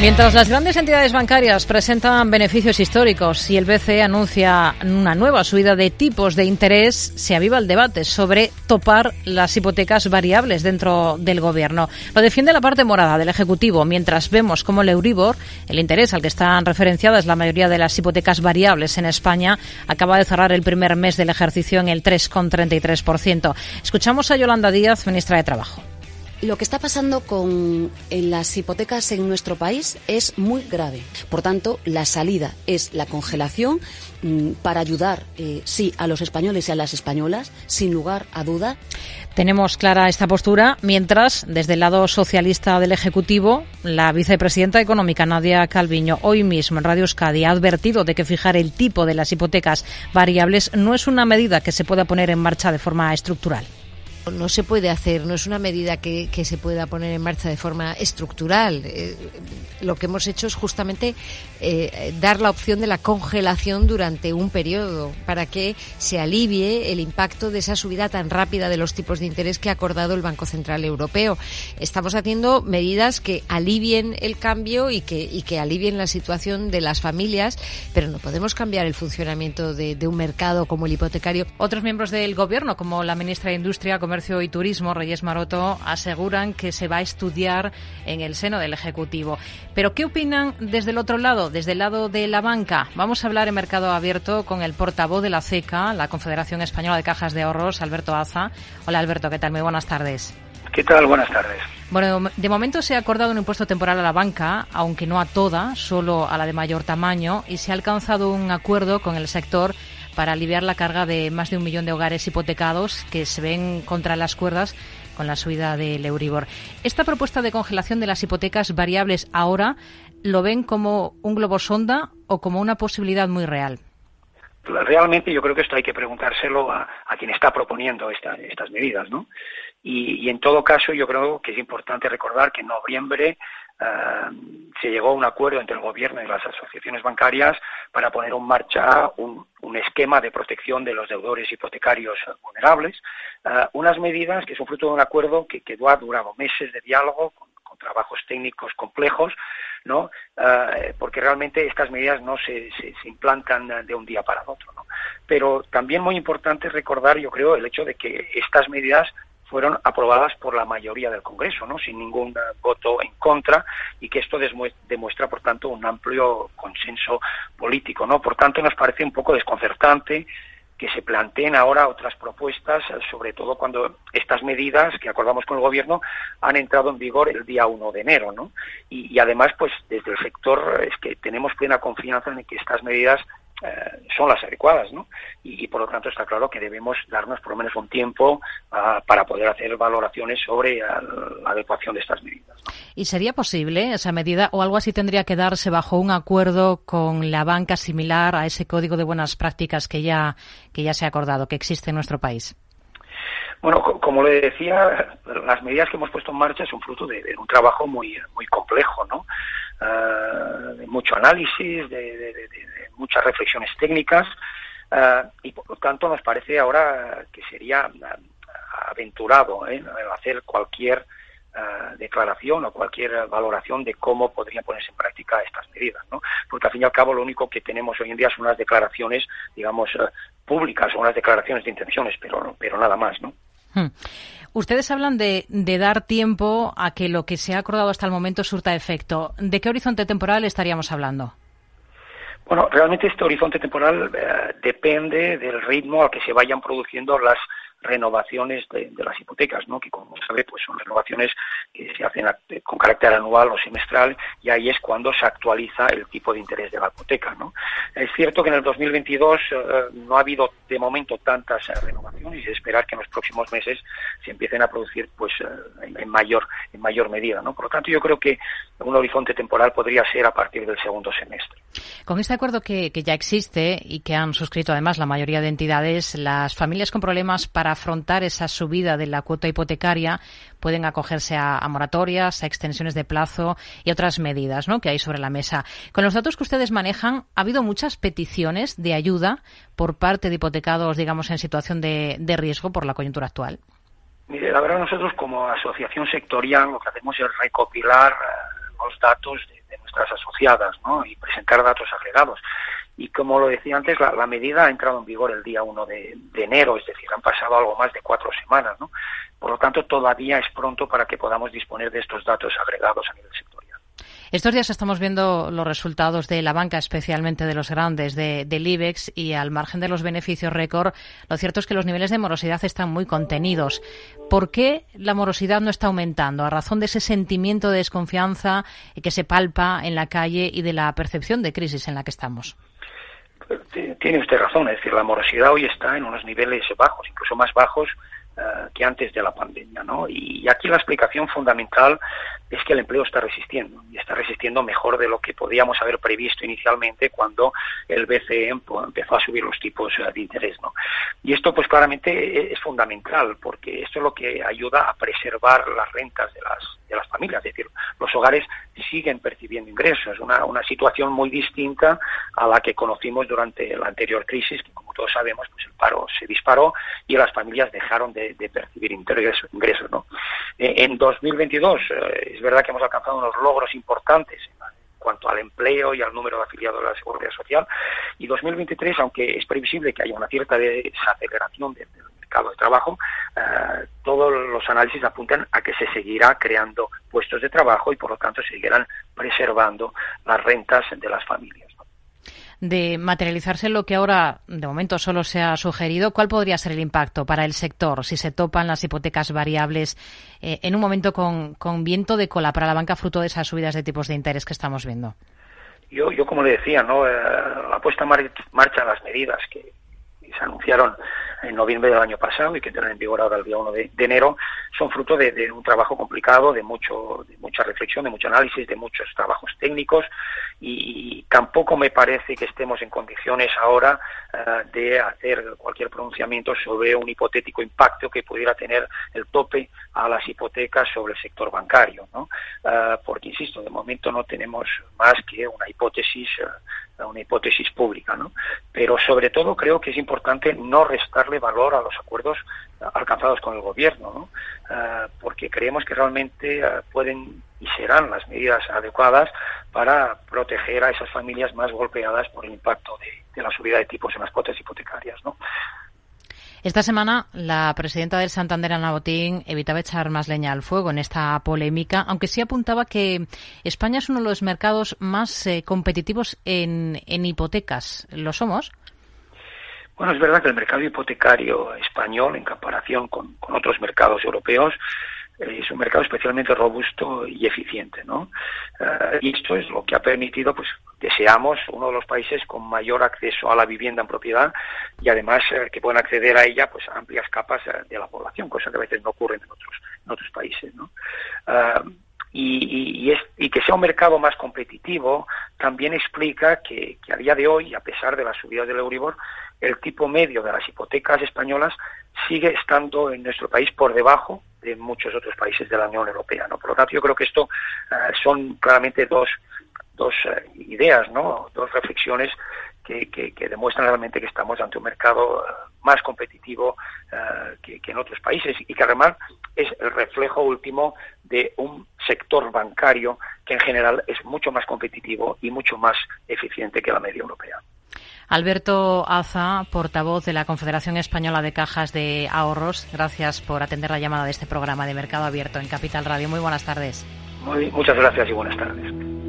Mientras las grandes entidades bancarias presentan beneficios históricos y el BCE anuncia una nueva subida de tipos de interés, se aviva el debate sobre topar las hipotecas variables dentro del gobierno. Lo defiende la parte morada del Ejecutivo, mientras vemos como el Euribor, el interés al que están referenciadas la mayoría de las hipotecas variables en España, acaba de cerrar el primer mes del ejercicio en el 3,33%. Escuchamos a Yolanda Díaz, ministra de Trabajo lo que está pasando con en las hipotecas en nuestro país es muy grave. Por tanto, la salida es la congelación mm, para ayudar, eh, sí, a los españoles y a las españolas, sin lugar a duda. Tenemos clara esta postura, mientras, desde el lado socialista del Ejecutivo, la vicepresidenta económica Nadia Calviño, hoy mismo en Radio Euskadi, ha advertido de que fijar el tipo de las hipotecas variables no es una medida que se pueda poner en marcha de forma estructural no se puede hacer, no es una medida que, se pueda poner en marcha de forma estructural. Eh, lo que hemos hecho es justamente eh, dar la opción de la congelación durante un periodo para que se alivie el impacto de esa subida tan rápida de los tipos de interés que ha acordado el Banco Central Europeo. Estamos haciendo medidas que alivien el cambio y que, y que alivien la situación de las familias, pero no podemos cambiar el funcionamiento de, de un mercado como el hipotecario. Otros miembros del Gobierno, como la ministra de Industria, Comercio y Turismo, Reyes Maroto, aseguran que se va a estudiar en el seno del Ejecutivo. Pero, ¿qué opinan desde el otro lado, desde el lado de la banca? Vamos a hablar en Mercado Abierto con el portavoz de la CECA, la Confederación Española de Cajas de Ahorros, Alberto Aza. Hola, Alberto, ¿qué tal? Muy buenas tardes. ¿Qué tal? Buenas tardes. Bueno, de momento se ha acordado un impuesto temporal a la banca, aunque no a toda, solo a la de mayor tamaño, y se ha alcanzado un acuerdo con el sector para aliviar la carga de más de un millón de hogares hipotecados que se ven contra las cuerdas con la subida del Euribor. Esta propuesta de congelación de las hipotecas variables ahora lo ven como un globo sonda o como una posibilidad muy real. Realmente yo creo que esto hay que preguntárselo a, quien está proponiendo estas medidas, ¿no? Y, y, en todo caso yo creo que es importante recordar que en noviembre se llegó a un acuerdo entre el gobierno y las asociaciones bancarias para poner en marcha un, esquema de protección de los deudores hipotecarios vulnerables, eh, unas medidas que son fruto de un acuerdo que, ha durado meses de diálogo con, trabajos técnicos complejos, ¿no? Eh, porque realmente estas medidas no se, se, implantan de un día para otro. Pero también muy importante recordar, yo creo, el hecho de que estas medidas fueron aprobadas por la mayoría del Congreso, ¿no? sin ningún voto en contra, y que esto demuestra, por tanto, un amplio consenso político. ¿no? Por tanto, nos parece un poco desconcertante que se planteen ahora otras propuestas, sobre todo cuando estas medidas que acordamos con el Gobierno han entrado en vigor el día 1 de enero. ¿no? Y, y además, pues desde el sector es que tenemos plena confianza en que estas medidas eh, son las adecuadas, ¿no? Y, por lo tanto está claro que debemos darnos por lo menos un tiempo ah, para poder hacer valoraciones sobre ah, la adecuación de estas medidas. ¿Y sería posible esa medida o algo así tendría que darse bajo un acuerdo con la banca similar a ese código de buenas prácticas que ya, que ya se ha acordado, que existe en nuestro país? Bueno, como le decía, las medidas que hemos puesto en marcha son fruto de, un trabajo muy, muy complejo, ¿no? Ah, de mucho análisis, de, muchas reflexiones técnicas eh, y por lo tanto nos parece ahora que sería aventurado ¿eh? hacer cualquier eh, declaración o cualquier valoración de cómo podrían ponerse en práctica estas medidas, ¿no? Porque al fin y al cabo lo único que tenemos hoy en día son unas declaraciones, digamos, públicas o unas declaraciones de intenciones, pero pero nada más, ¿no? Hmm. Ustedes hablan de, de, dar tiempo a que lo que se ha acordado hasta el momento surta efecto. ¿De qué horizonte temporal estaríamos hablando? Bueno, realmente este horizonte temporal eh, depende del ritmo al que se vayan produciendo las renovaciones de, las hipotecas, ¿no? que como sabe pues son renovaciones que se hacen con carácter anual o semestral y ahí es cuando se actualiza el tipo de interés de la hipoteca. ¿no? Es cierto que en el 2022 eh, no ha habido de momento tantas eh, renovaciones y es esperar que en los próximos meses se empiecen a producir pues eh, en, mayor en mayor medida. ¿no? Por lo tanto, yo creo que un horizonte temporal podría ser a partir del segundo semestre. Con este acuerdo que, que ya existe y que han suscrito además la mayoría de entidades, las familias con problemas para afrontar esa subida de la cuota hipotecaria pueden acogerse a, moratorias, a extensiones de plazo y otras medidas ¿no? que hay sobre la mesa. Con los datos que ustedes manejan, ¿ha habido muchas peticiones de ayuda por parte de hipotecados, digamos, en situación de, riesgo por la coyuntura actual? Mire, la verdad nosotros como asociación sectorial lo que hacemos es recopilar eh, los datos de, nuestras asociadas y presentar datos agregados. Y como lo decía antes, la, medida ha entrado en vigor el día 1 de, enero, es decir, han pasado algo más de cuatro semanas. ¿no? Por lo tanto, todavía es pronto para que podamos disponer de estos datos agregados a nivel sectorial. Estos días estamos viendo los resultados de la banca, especialmente de los grandes, de, del IBEX, y al margen de los beneficios récord, lo cierto es que los niveles de morosidad están muy contenidos. ¿Por qué la morosidad no está aumentando? A razón de ese sentimiento de desconfianza que se palpa en la calle y de la percepción de crisis en la que estamos. Tiene usted razón, es decir, la morosidad hoy está en unos niveles bajos, incluso más bajos que antes de la pandemia, ¿no? Y aquí la explicación fundamental es que el empleo está resistiendo y está resistiendo mejor de lo que podíamos haber previsto inicialmente cuando el BCE empezó a subir los tipos eh, de interés, ¿no? Y esto, pues claramente es fundamental porque esto es lo que ayuda a preservar las rentas de las de las familias, es decir, los hogares siguen percibiendo ingresos, una, una situación muy distinta a la que conocimos durante la anterior crisis, que como todos sabemos, pues el paro se disparó y las familias dejaron de, percibir ingresos, ingresos ¿no? Eh, en 2022 eh, es verdad que hemos alcanzado unos logros importantes en cuanto al empleo y al número de afiliados a la Seguridad Social. Y 2023, aunque es previsible que haya una cierta desaceleración del, mercado de trabajo, eh, todos los análisis apuntan a que se seguirá creando puestos de trabajo y, por lo tanto, se seguirán preservando las rentas de las familias de materializarse lo que ahora de momento solo se ha sugerido, ¿cuál podría ser el impacto para el sector si se topan las hipotecas variables eh, en un momento con, con, viento de cola para la banca fruto de esas subidas de tipos de interés que estamos viendo? Yo, yo como le decía, ¿no? Eh, la puesta en marcha de las medidas que se anunciaron en noviembre del año pasado y que entran en vigor ahora el día 1 de, enero, son fruto de, un trabajo complicado, de, mucho, de mucha reflexión, de mucho análisis, de muchos trabajos técnicos y, tampoco me parece que estemos en condiciones ahora eh, de hacer cualquier pronunciamiento sobre un hipotético impacto que pudiera tener el tope a las hipotecas sobre el sector bancario, ¿no? Eh, porque, insisto, de momento no tenemos más que una hipótesis eh, una hipótesis pública, ¿no? Pero sobre todo creo que es importante no restarle valor a los acuerdos alcanzados con el gobierno, ¿no? Eh, porque creemos que realmente eh, pueden y serán las medidas adecuadas para proteger a esas familias más golpeadas por el impacto de, de la subida de tipos en las cuotas hipotecarias, ¿no? Esta semana la presidenta del Santander, Ana Botín, evitaba echar más leña al fuego en esta polémica, aunque sí apuntaba que España es uno de los mercados más eh, competitivos en, hipotecas. ¿Lo somos? Bueno, es verdad que el mercado hipotecario español, en comparación con otros mercados europeos, es un mercado especialmente robusto y eficiente, ¿no? Eh, y esto es lo que ha permitido, pues, que seamos uno de los países con mayor acceso a la vivienda en propiedad y además eh, que puedan acceder a ella, pues, amplias capas eh, de la población, cosa que a veces no ocurre en otros, en otros países, ¿no? y, que sea un mercado más competitivo también explica que a día de hoy, a pesar de la subida del Euribor, el tipo medio de las hipotecas españolas sigue estando en nuestro país por debajo de muchos otros países de la Unión Europea. Por lo tanto, yo creo que esto eh, son claramente dos, dos eh, ideas, dos reflexiones que, que, demuestran realmente que estamos ante un mercado eh, más competitivo que, en otros países y que además es el reflejo último de un sector bancario que en general es mucho más competitivo y mucho más eficiente que la media europea. Alberto Aza, portavoz de la Confederación Española de Cajas de Ahorros, gracias por atender la llamada de este programa de Mercado Abierto en Capital Radio. Muy buenas tardes. muchas gracias y buenas tardes.